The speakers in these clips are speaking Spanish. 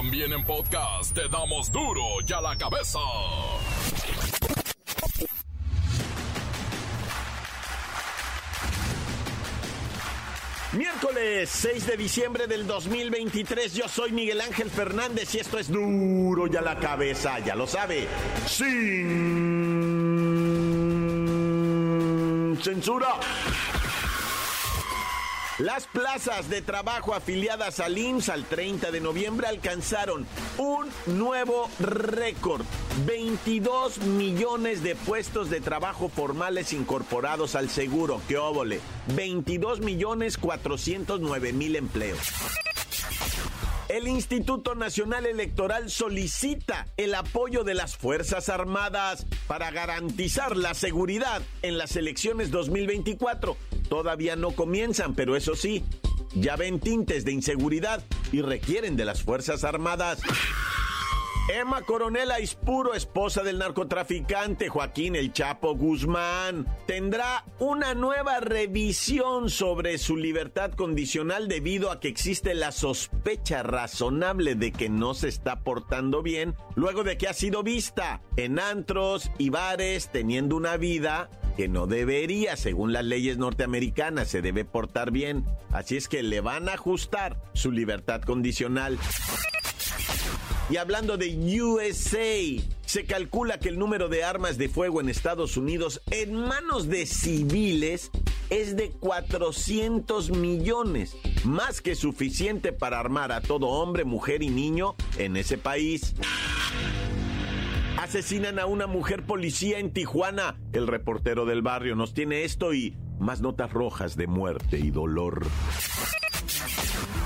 También en podcast te damos duro y a la cabeza. Miércoles 6 de diciembre del 2023, yo soy Miguel Ángel Fernández y esto es duro y a la cabeza, ya lo sabe, sin censura. Las plazas de trabajo afiliadas al IMSS al 30 de noviembre alcanzaron un nuevo récord. 22 millones de puestos de trabajo formales incorporados al seguro. ¡Qué óvole! 22 millones 409 mil empleos. El Instituto Nacional Electoral solicita el apoyo de las Fuerzas Armadas para garantizar la seguridad en las elecciones 2024. Todavía no comienzan, pero eso sí, ya ven tintes de inseguridad y requieren de las Fuerzas Armadas. Emma Coronel Aispuro, esposa del narcotraficante Joaquín El Chapo Guzmán, tendrá una nueva revisión sobre su libertad condicional debido a que existe la sospecha razonable de que no se está portando bien luego de que ha sido vista en antros y bares teniendo una vida que no debería, según las leyes norteamericanas, se debe portar bien. Así es que le van a ajustar su libertad condicional. Y hablando de USA, se calcula que el número de armas de fuego en Estados Unidos en manos de civiles es de 400 millones, más que suficiente para armar a todo hombre, mujer y niño en ese país. Asesinan a una mujer policía en Tijuana. El reportero del barrio nos tiene esto y más notas rojas de muerte y dolor.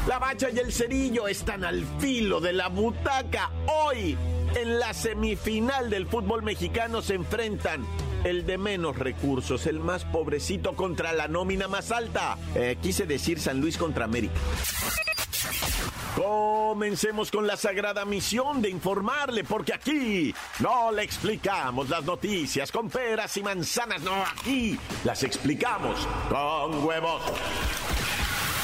La bacha y el cerillo están al filo de la butaca. Hoy, en la semifinal del fútbol mexicano, se enfrentan el de menos recursos, el más pobrecito contra la nómina más alta. Eh, quise decir San Luis contra América. Comencemos con la sagrada misión de informarle, porque aquí no le explicamos las noticias con peras y manzanas, no, aquí las explicamos con huevos.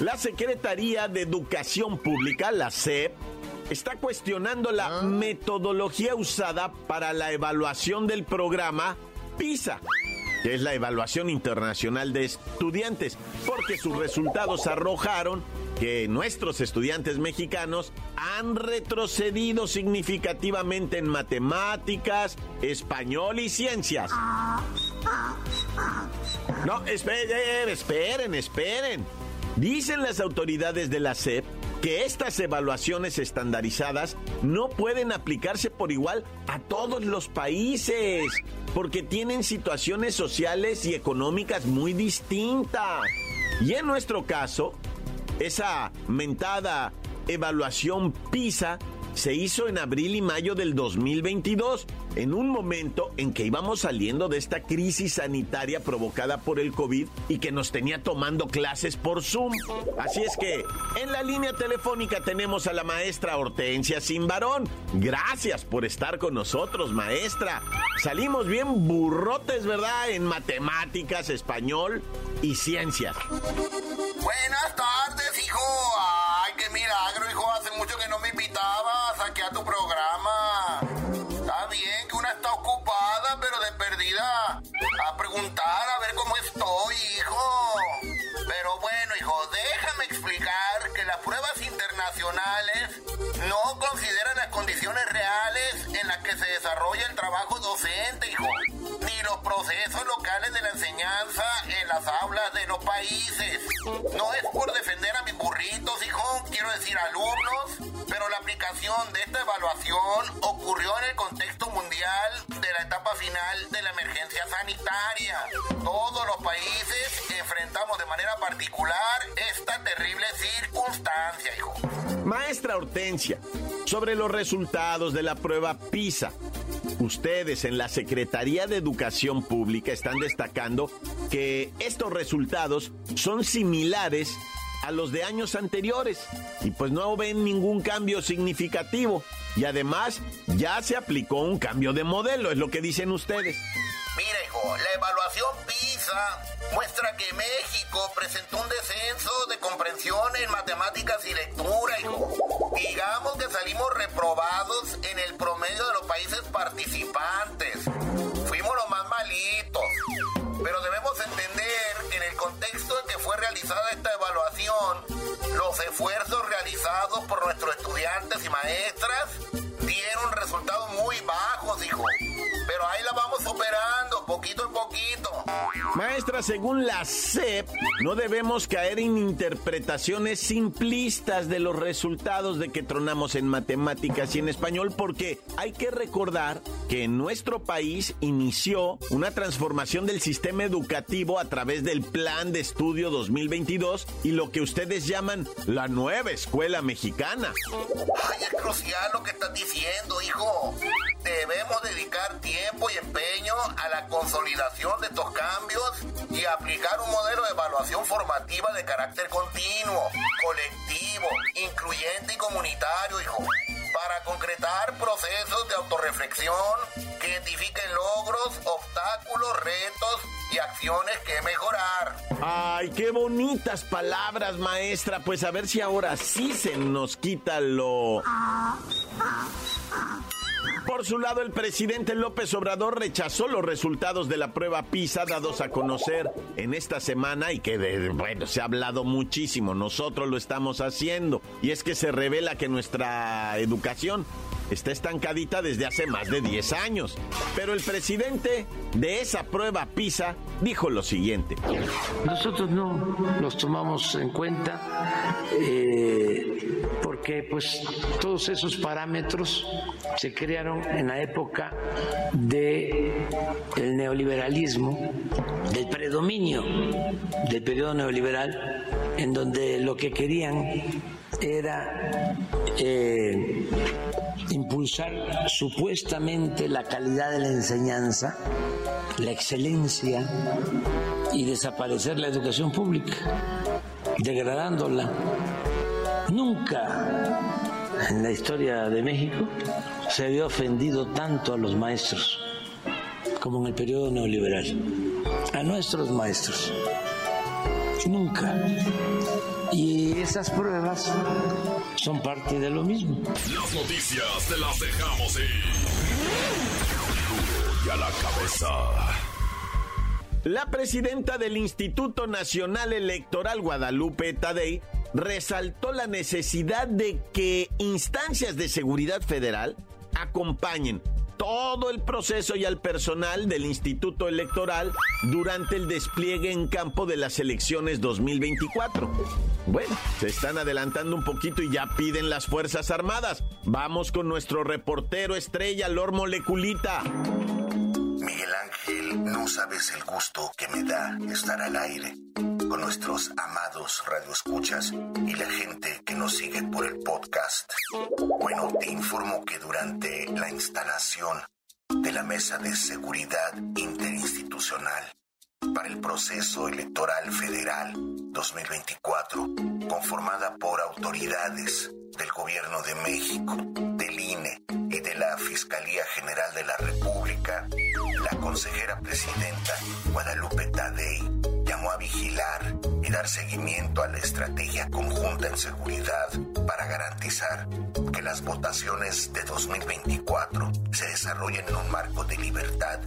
La Secretaría de Educación Pública, la SEP, está cuestionando la metodología usada para la evaluación del programa PISA, que es la evaluación internacional de estudiantes, porque sus resultados arrojaron que nuestros estudiantes mexicanos han retrocedido significativamente en matemáticas, español y ciencias. No, esperen, esperen, esperen. Dicen las autoridades de la SEP que estas evaluaciones estandarizadas no pueden aplicarse por igual a todos los países, porque tienen situaciones sociales y económicas muy distintas. Y en nuestro caso, esa mentada evaluación PISA se hizo en abril y mayo del 2022, en un momento en que íbamos saliendo de esta crisis sanitaria provocada por el COVID y que nos tenía tomando clases por Zoom. Así es que en la línea telefónica tenemos a la maestra Hortensia Simbarón. Gracias por estar con nosotros, maestra. Salimos bien burrotes, ¿verdad? En matemáticas, español y ciencias. Invitabas aquí a tu programa. Está bien que una está ocupada, pero de perdida. A preguntar a ver cómo estoy, hijo. Pero bueno, hijo, déjame explicar que las pruebas internacionales no consideran las condiciones reales en las que se desarrolla el trabajo docente, hijo. Ni los procesos locales de la enseñanza en las aulas de los países. No es por defender a mis burritos, hijo, quiero decir alumnos, de esta evaluación ocurrió en el contexto mundial de la etapa final de la emergencia sanitaria. Todos los países enfrentamos de manera particular esta terrible circunstancia, hijo. Maestra Hortensia, sobre los resultados de la prueba PISA. Ustedes en la Secretaría de Educación Pública están destacando que estos resultados son similares a los de años anteriores y pues no ven ningún cambio significativo. Y además ya se aplicó un cambio de modelo, es lo que dicen ustedes. Mira, hijo, la evaluación PISA muestra que México presentó un descenso de comprensión en matemáticas y lectura, hijo. Digamos que salimos reprobados en el promedio de los países participantes. Esta evaluación, los esfuerzos realizados por nuestros estudiantes y maestras dieron resultados muy bajos, hijo. Pero ahí la vamos superando, poquito en poquito. Maestra, según la SEP, no debemos caer en interpretaciones simplistas de los resultados de que tronamos en matemáticas y en español, porque hay que recordar que en nuestro país inició una transformación del sistema educativo a través del Plan de Estudio 2022 y lo que ustedes llaman la nueva escuela mexicana. Ay, es crucial lo que estás diciendo, hijo. Debemos dedicar tiempo y empeño a la consolidación de estos cambios y aplicar un modelo de evaluación formativa de carácter continuo, colectivo, incluyente y comunitario, hijo, para concretar procesos de autorreflexión que identifiquen logros, obstáculos, retos y acciones que mejorar. Ay, qué bonitas palabras, maestra. Pues a ver si ahora sí se nos quita lo... Por su lado, el presidente López Obrador rechazó los resultados de la prueba PISA dados a conocer en esta semana y que, de, bueno, se ha hablado muchísimo. Nosotros lo estamos haciendo. Y es que se revela que nuestra educación está estancadita desde hace más de 10 años. Pero el presidente de esa prueba PISA dijo lo siguiente. Nosotros no los tomamos en cuenta eh, porque pues todos esos parámetros se crearon en la época de el neoliberalismo, del predominio del periodo neoliberal, en donde lo que querían era eh, impulsar supuestamente la calidad de la enseñanza, la excelencia y desaparecer la educación pública, degradándola. Nunca en la historia de México se había ofendido tanto a los maestros como en el periodo neoliberal, a nuestros maestros. Nunca. Y esas pruebas son parte de lo mismo. Las noticias te las dejamos ir. Y a la cabeza. La presidenta del Instituto Nacional Electoral Guadalupe Tadei resaltó la necesidad de que instancias de seguridad federal acompañen todo el proceso y al personal del Instituto Electoral durante el despliegue en campo de las elecciones 2024. Bueno, se están adelantando un poquito y ya piden las Fuerzas Armadas. Vamos con nuestro reportero estrella, Lor Moleculita. Miguel Ángel, no sabes el gusto que me da estar al aire nuestros amados radioescuchas y la gente que nos sigue por el podcast. Bueno, te informo que durante la instalación de la Mesa de Seguridad Interinstitucional para el proceso electoral federal 2024, conformada por autoridades del Gobierno de México, del INE y de la Fiscalía General de la República, la consejera presidenta Guadalupe Tadei llamó a vigilar y dar seguimiento a la estrategia conjunta en seguridad para garantizar que las votaciones de 2024 se desarrollen en un marco de libertad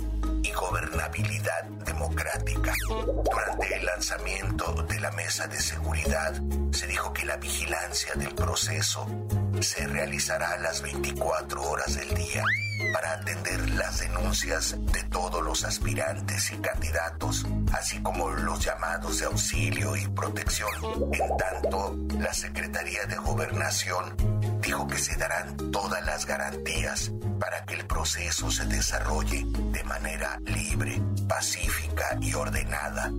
y gobernabilidad democrática. Durante el lanzamiento de la mesa de seguridad se dijo que la vigilancia del proceso se realizará a las 24 horas del día para atender las denuncias de todos los aspirantes y candidatos, así como los llamados de auxilio y protección. En tanto, la Secretaría de Gobernación dijo que se darán todas las garantías para que el proceso se desarrolle de manera libre, pacífica y ordenada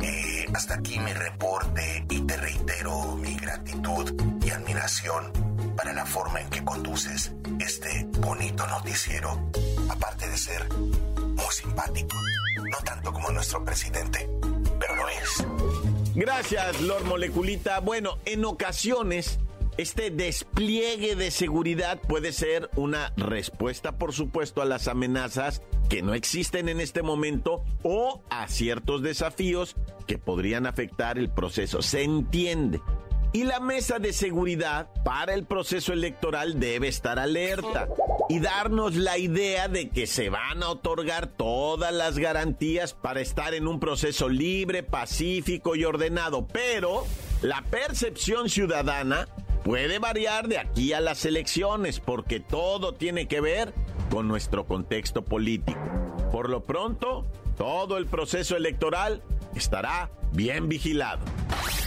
Eh, hasta aquí mi reporte y te reitero mi gratitud y admiración para la forma en que conduces este bonito noticiero, aparte de ser muy simpático, no tanto como nuestro presidente, pero lo es. Gracias, Lord Moleculita. Bueno, en ocasiones este despliegue de seguridad puede ser una respuesta, por supuesto, a las amenazas que no existen en este momento o a ciertos desafíos que podrían afectar el proceso. Se entiende. Y la mesa de seguridad para el proceso electoral debe estar alerta y darnos la idea de que se van a otorgar todas las garantías para estar en un proceso libre, pacífico y ordenado. Pero la percepción ciudadana puede variar de aquí a las elecciones porque todo tiene que ver con nuestro contexto político. Por lo pronto, todo el proceso electoral estará bien vigilado.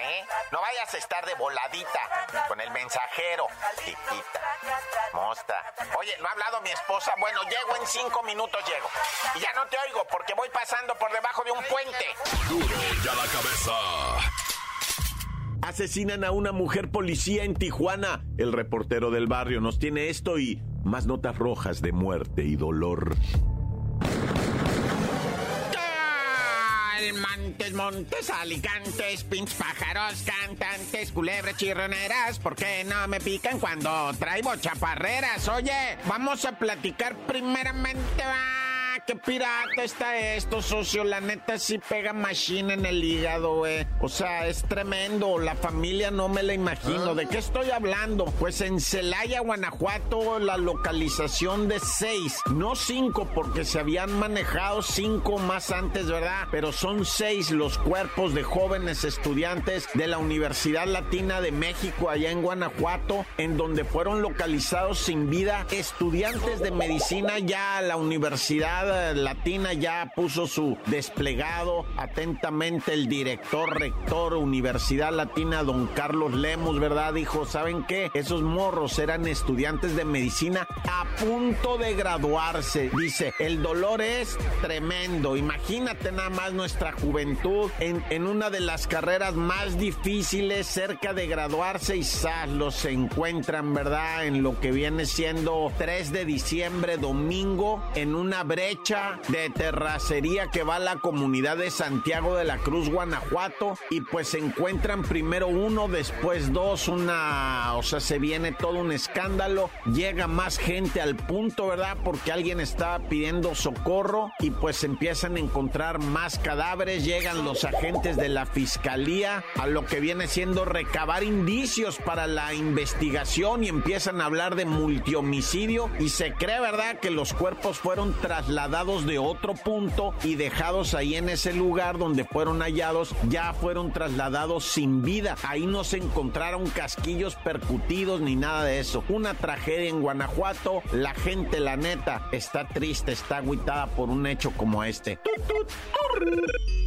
¿eh? No vayas a estar de voladita con el mensajero, chiquita. Mosta. Oye, no ha hablado mi esposa. Bueno, llego en cinco minutos, llego. Y ya no te oigo porque voy pasando por debajo de un puente. Duro y a la cabeza. Asesinan a una mujer policía en Tijuana. El reportero del barrio nos tiene esto y más notas rojas de muerte y dolor. Montes, montes, alicantes, pinches pájaros, cantantes, culebras chirroneras, ¿por qué no me pican cuando traigo chaparreras? Oye, vamos a platicar primeramente, qué pirata está esto, socio. La neta sí pega machine en el hígado, güey. O sea, es tremendo. La familia no me la imagino. ¿De qué estoy hablando? Pues en Celaya, Guanajuato, la localización de seis, no cinco, porque se habían manejado cinco más antes, ¿verdad? Pero son seis los cuerpos de jóvenes estudiantes de la Universidad Latina de México, allá en Guanajuato, en donde fueron localizados sin vida estudiantes de medicina ya a la universidad Latina ya puso su desplegado. Atentamente el director, rector, Universidad Latina, don Carlos Lemos, ¿verdad? Dijo, ¿saben qué? Esos morros eran estudiantes de medicina a punto de graduarse. Dice, el dolor es tremendo. Imagínate nada más nuestra juventud en, en una de las carreras más difíciles, cerca de graduarse y ¡zas! los encuentran, ¿verdad? En lo que viene siendo 3 de diciembre, domingo, en una brecha de terracería que va a la comunidad de Santiago de la Cruz, Guanajuato, y pues se encuentran primero uno, después dos, una, o sea, se viene todo un escándalo, llega más gente al punto, ¿verdad? Porque alguien está pidiendo socorro y pues empiezan a encontrar más cadáveres, llegan los agentes de la fiscalía a lo que viene siendo recabar indicios para la investigación y empiezan a hablar de multihomicidio y se cree, ¿verdad? Que los cuerpos fueron trasladados de otro punto y dejados ahí en ese lugar donde fueron hallados, ya fueron trasladados sin vida. Ahí no se encontraron casquillos percutidos ni nada de eso. Una tragedia en Guanajuato. La gente, la neta, está triste, está agüitada por un hecho como este.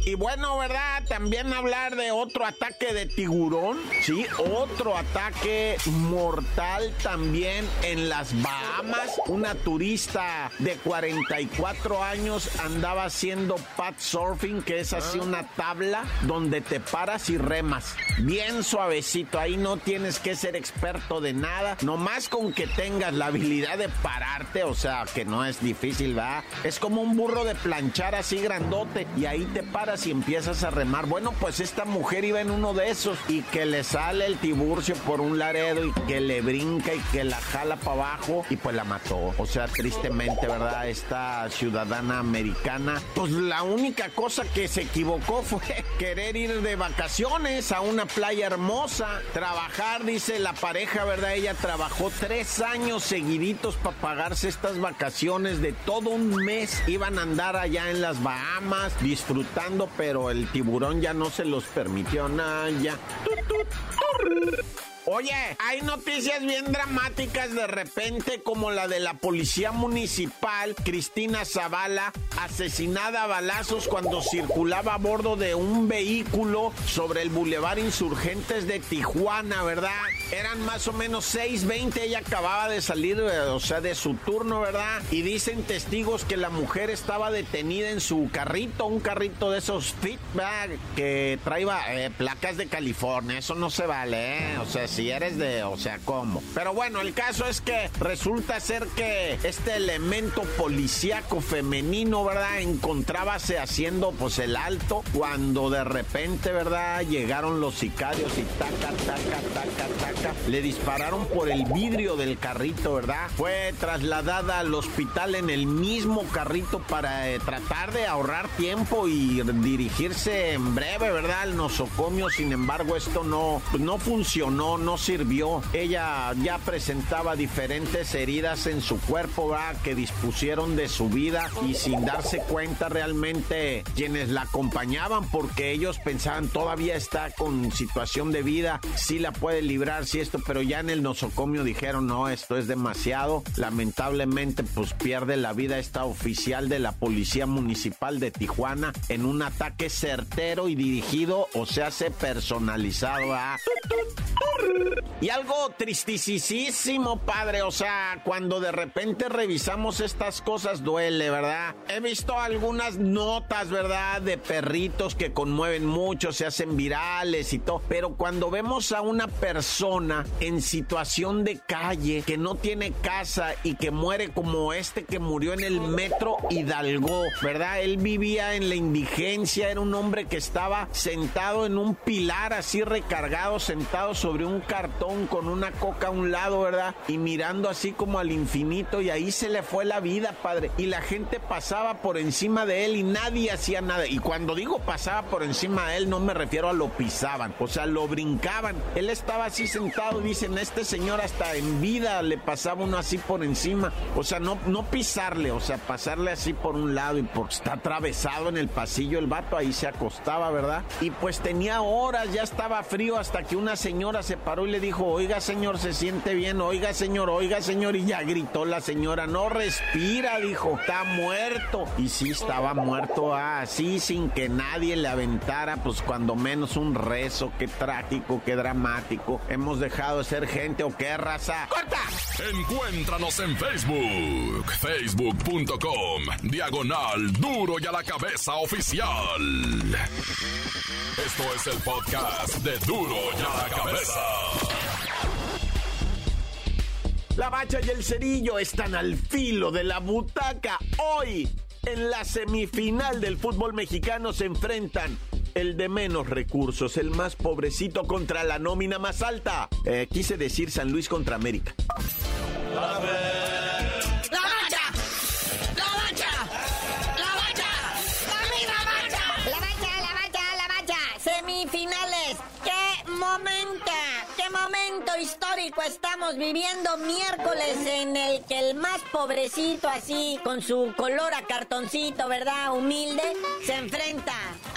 Y bueno, ¿verdad? También hablar de otro ataque de tiburón. Sí, otro ataque mortal también en las Bahamas. Una turista de 44 años andaba haciendo pad surfing, que es así una tabla donde te paras y remas. Bien suavecito, ahí no tienes que ser experto de nada. Nomás con que tengas la habilidad de pararte, o sea, que no es difícil, ¿verdad? Es como un burro de planchar así grandote y ahí te paras y empiezas a remar. Bueno, pues esta mujer iba en uno de esos y que le sale el tiburcio por un laredo y que le brinca y que la jala para abajo y pues la mató. O sea, tristemente, ¿verdad? Esta ciudadana americana, pues la única cosa que se equivocó fue querer ir de vacaciones a una playa hermosa, trabajar, dice la pareja, ¿verdad? Ella trabajó tres años seguiditos para pagarse estas vacaciones de todo un mes. Iban a andar allá en las Bahamas disfrutando, pero el tiburón ya no se los permitió nada. Oye, hay noticias bien dramáticas de repente como la de la policía municipal, Cristina Zavala, asesinada a balazos cuando circulaba a bordo de un vehículo sobre el Boulevard Insurgentes de Tijuana, ¿verdad? Eran más o menos 6.20, ella acababa de salir, eh, o sea, de su turno, ¿verdad? Y dicen testigos que la mujer estaba detenida en su carrito, un carrito de esos Fitback que traía eh, placas de California, eso no se vale, ¿eh? O sea, si eres de, o sea, ¿cómo? Pero bueno, el caso es que resulta ser que este elemento policíaco femenino, ¿verdad? Encontrábase haciendo pues el alto cuando de repente, ¿verdad? Llegaron los sicarios y taca, taca, taca, taca. Le dispararon por el vidrio del carrito, ¿verdad? Fue trasladada al hospital en el mismo carrito para eh, tratar de ahorrar tiempo y dirigirse en breve, ¿verdad? Al nosocomio. Sin embargo, esto no, no funcionó, no sirvió ella ya presentaba diferentes heridas en su cuerpo, ¿verdad? que dispusieron de su vida y sin darse cuenta realmente quienes la acompañaban, porque ellos pensaban todavía está con situación de vida, sí la puede librar, sí esto, pero ya en el nosocomio dijeron no, esto es demasiado. Lamentablemente, pues pierde la vida esta oficial de la Policía Municipal de Tijuana en un ataque certero y dirigido, o se hace personalizado. a y algo tristísimo, padre. O sea, cuando de repente revisamos estas cosas duele, ¿verdad? He visto algunas notas, ¿verdad? De perritos que conmueven mucho, se hacen virales y todo. Pero cuando vemos a una persona en situación de calle, que no tiene casa y que muere como este que murió en el metro Hidalgo, ¿verdad? Él vivía en la indigencia, era un hombre que estaba sentado en un pilar así recargado, sentado sobre un cartón con una coca a un lado, ¿verdad? Y mirando así como al infinito y ahí se le fue la vida, padre. Y la gente pasaba por encima de él y nadie hacía nada. Y cuando digo pasaba por encima de él, no me refiero a lo pisaban, o sea, lo brincaban. Él estaba así sentado dicen, este señor hasta en vida le pasaba uno así por encima. O sea, no, no pisarle, o sea, pasarle así por un lado y por está atravesado en el pasillo el vato, ahí se acostaba, ¿verdad? Y pues tenía horas, ya estaba frío hasta que una señora se paró y le dijo, oiga señor, se siente bien, oiga señor, oiga señor, y ya gritó la señora, no respira, dijo, está muerto. Y sí estaba muerto así, sin que nadie le aventara, pues cuando menos un rezo, qué trágico, qué dramático. Hemos dejado de ser gente o qué raza. ¡Corta! Encuéntranos en Facebook, facebook.com, diagonal duro y a la cabeza oficial. Esto es el podcast de duro y a la cabeza. La bacha y el cerillo están al filo de la butaca. Hoy, en la semifinal del fútbol mexicano, se enfrentan el de menos recursos, el más pobrecito contra la nómina más alta. Eh, quise decir San Luis contra América. histórico estamos viviendo miércoles en el que el más pobrecito así, con su color a cartoncito, ¿verdad? Humilde, se enfrenta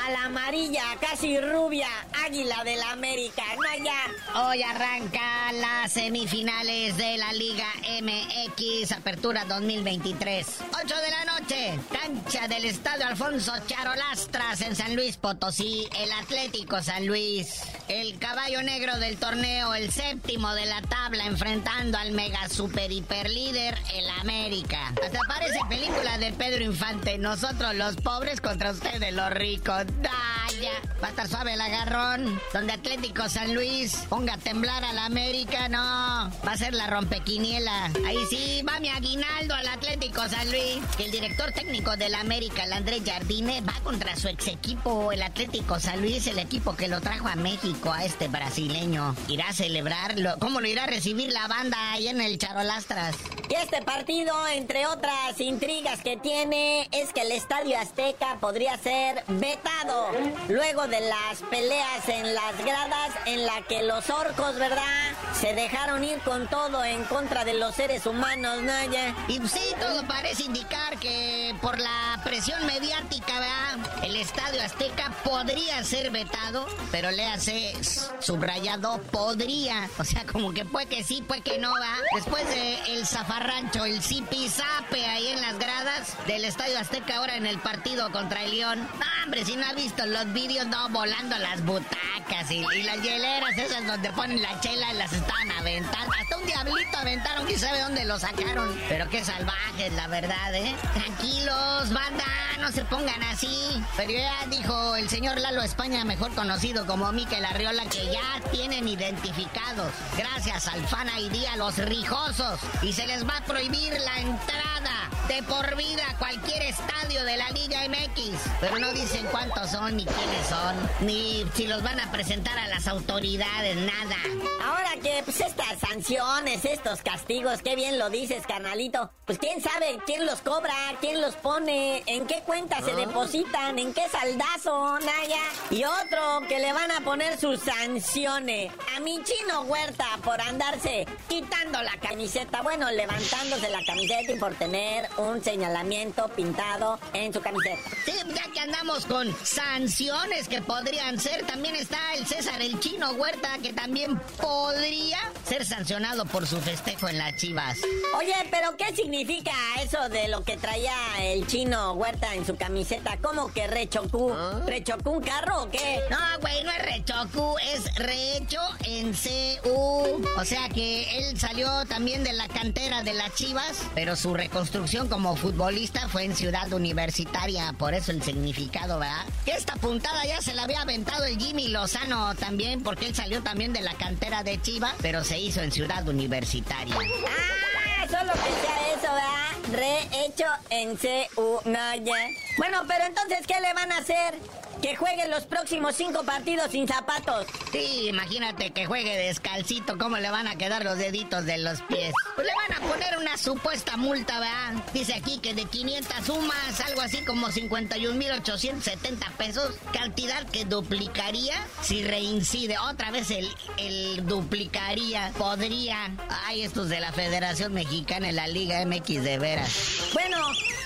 la amarilla, casi rubia, águila de la América. No ya. Hoy arranca las semifinales de la Liga MX Apertura 2023. 8 de la noche, cancha del Estadio Alfonso Charolastras en San Luis Potosí, el Atlético San Luis, el caballo negro del torneo, el séptimo de la tabla enfrentando al mega super hiper líder, el América. Hasta parece película de Pedro Infante, nosotros los pobres contra ustedes los ricos. ¡Ay! Va a estar suave el agarrón. Donde Atlético San Luis ponga a temblar a la América, no. Va a ser la rompequiniela. Ahí sí, va mi aguinaldo al Atlético San Luis. El director técnico de la América, el Andrés Jardine, va contra su ex equipo, el Atlético San Luis, el equipo que lo trajo a México, a este brasileño. Irá a celebrarlo. ¿Cómo lo irá a recibir la banda ahí en el Charolastras? Y este partido, entre otras intrigas que tiene, es que el Estadio Azteca podría ser vetado luego de las peleas en las gradas en la que los orcos, ¿verdad? Se dejaron ir con todo en contra de los seres humanos, Naya. Y sí, todo parece indicar que por la presión mediática, ¿verdad? El Estadio Azteca podría ser vetado, pero le hace subrayado podría. O sea, como que puede que sí, puede que no, va. Después de el zafarrancho, el zipizape ahí en las gradas del Estadio Azteca ahora en el partido contra el León. No, hombre, si no ha visto los vídeos, no, volando las butacas y, y las hieleras esas donde ponen la chela y las aventando. Hasta un diablito aventaron, quién sabe dónde lo sacaron. Pero qué salvajes, la verdad, ¿eh? Tranquilos, banda, no se pongan así. Pero ya dijo el señor Lalo España, mejor conocido como Miquel Arriola, que ya tienen identificados, gracias al Fan ID, los rijosos. Y se les va a prohibir la entrada de por vida a cualquier estadio de la Liga MX. Pero no dicen cuántos son, ni quiénes son, ni si los van a presentar a las autoridades, nada. Ahora que, pues estas sanciones, estos castigos, qué bien lo dices, carnalito. Pues quién sabe quién los cobra, quién los pone, en qué cuenta se depositan, en qué saldazo, Naya. Y otro que le van a poner sus sanciones a mi chino Huerta por andarse quitando la camiseta, bueno, levantándose la camiseta y por tener un señalamiento pintado en su camiseta. Sí, ya que andamos con sanciones que podrían ser, también está el César el Chino Huerta, que también podría ser sancionado por su festejo en las Chivas. Oye, pero ¿qué significa eso de lo que traía el Chino Huerta en su camiseta? ¿Cómo que rechocú? ¿Rechocú un carro o qué? No, güey, no es rechocú, es rehecho en CU. O sea que él salió también de la cantera de las Chivas, pero su reconstrucción como futbolista fue en Ciudad Universitaria, por eso el significado, ¿verdad? Esta puntada ya se la había aventado el Jimmy Lozano también, porque él salió también de la cantera de Chivas, pero se hizo en Ciudad Universitaria. Ah, solo sea eso, ¿verdad? Rehecho en CU. No, ya. Bueno, pero entonces, ¿qué le van a hacer? Que juegue los próximos cinco partidos sin zapatos. Sí, imagínate que juegue descalcito, ¿cómo le van a quedar los deditos de los pies? Pues le van a poner una supuesta multa, ¿verdad? Dice aquí que de 500 sumas, algo así como 51.870 pesos, cantidad que duplicaría si reincide. Otra vez el, el duplicaría, podría. Ay, estos de la Federación Mexicana en la Liga MX de veras. Bueno,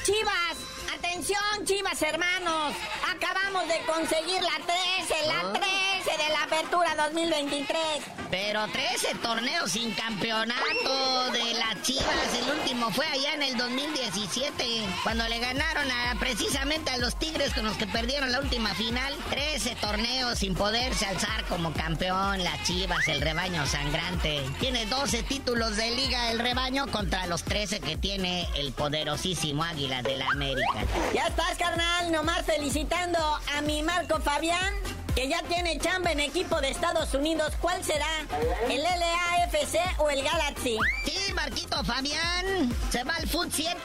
Chivas, atención, Chivas hermanos. Acabamos de conseguir la 13, la 13 de la apertura 2023. Pero 13 torneos sin campeonato de las Chivas. El último fue allá en el 2017, cuando le ganaron a, precisamente a los Tigres con los que perdieron la última final. 13 torneos sin poderse alzar como campeón. Las Chivas, el rebaño sangrante. Tiene 12 títulos de liga el rebaño contra los 13 que tiene el poderosísimo Águila de la América. Ya estás, carnal, nomás felicitando a mi Marco Fabián, que ya tiene chamba en equipo de Estados Unidos. ¿Cuál será? ¿El LAFC o el Galaxy? Sí, Marquito Fabián se va al Foot 7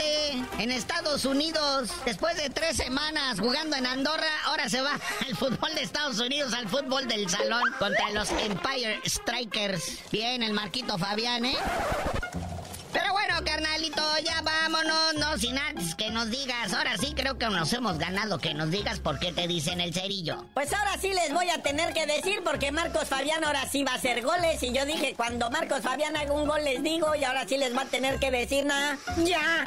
en Estados Unidos. Después de tres semanas jugando en Andorra, ahora se va al fútbol de Estados Unidos, al fútbol del salón contra los Empire Strikers. Bien, el Marquito Fabián, ¿eh? Carnalito, ya vámonos, no sin antes que nos digas. Ahora sí creo que nos hemos ganado que nos digas por qué te dicen el cerillo. Pues ahora sí les voy a tener que decir porque Marcos Fabián ahora sí va a hacer goles y yo dije cuando Marcos Fabián haga un gol les digo y ahora sí les va a tener que decir nada. Ya.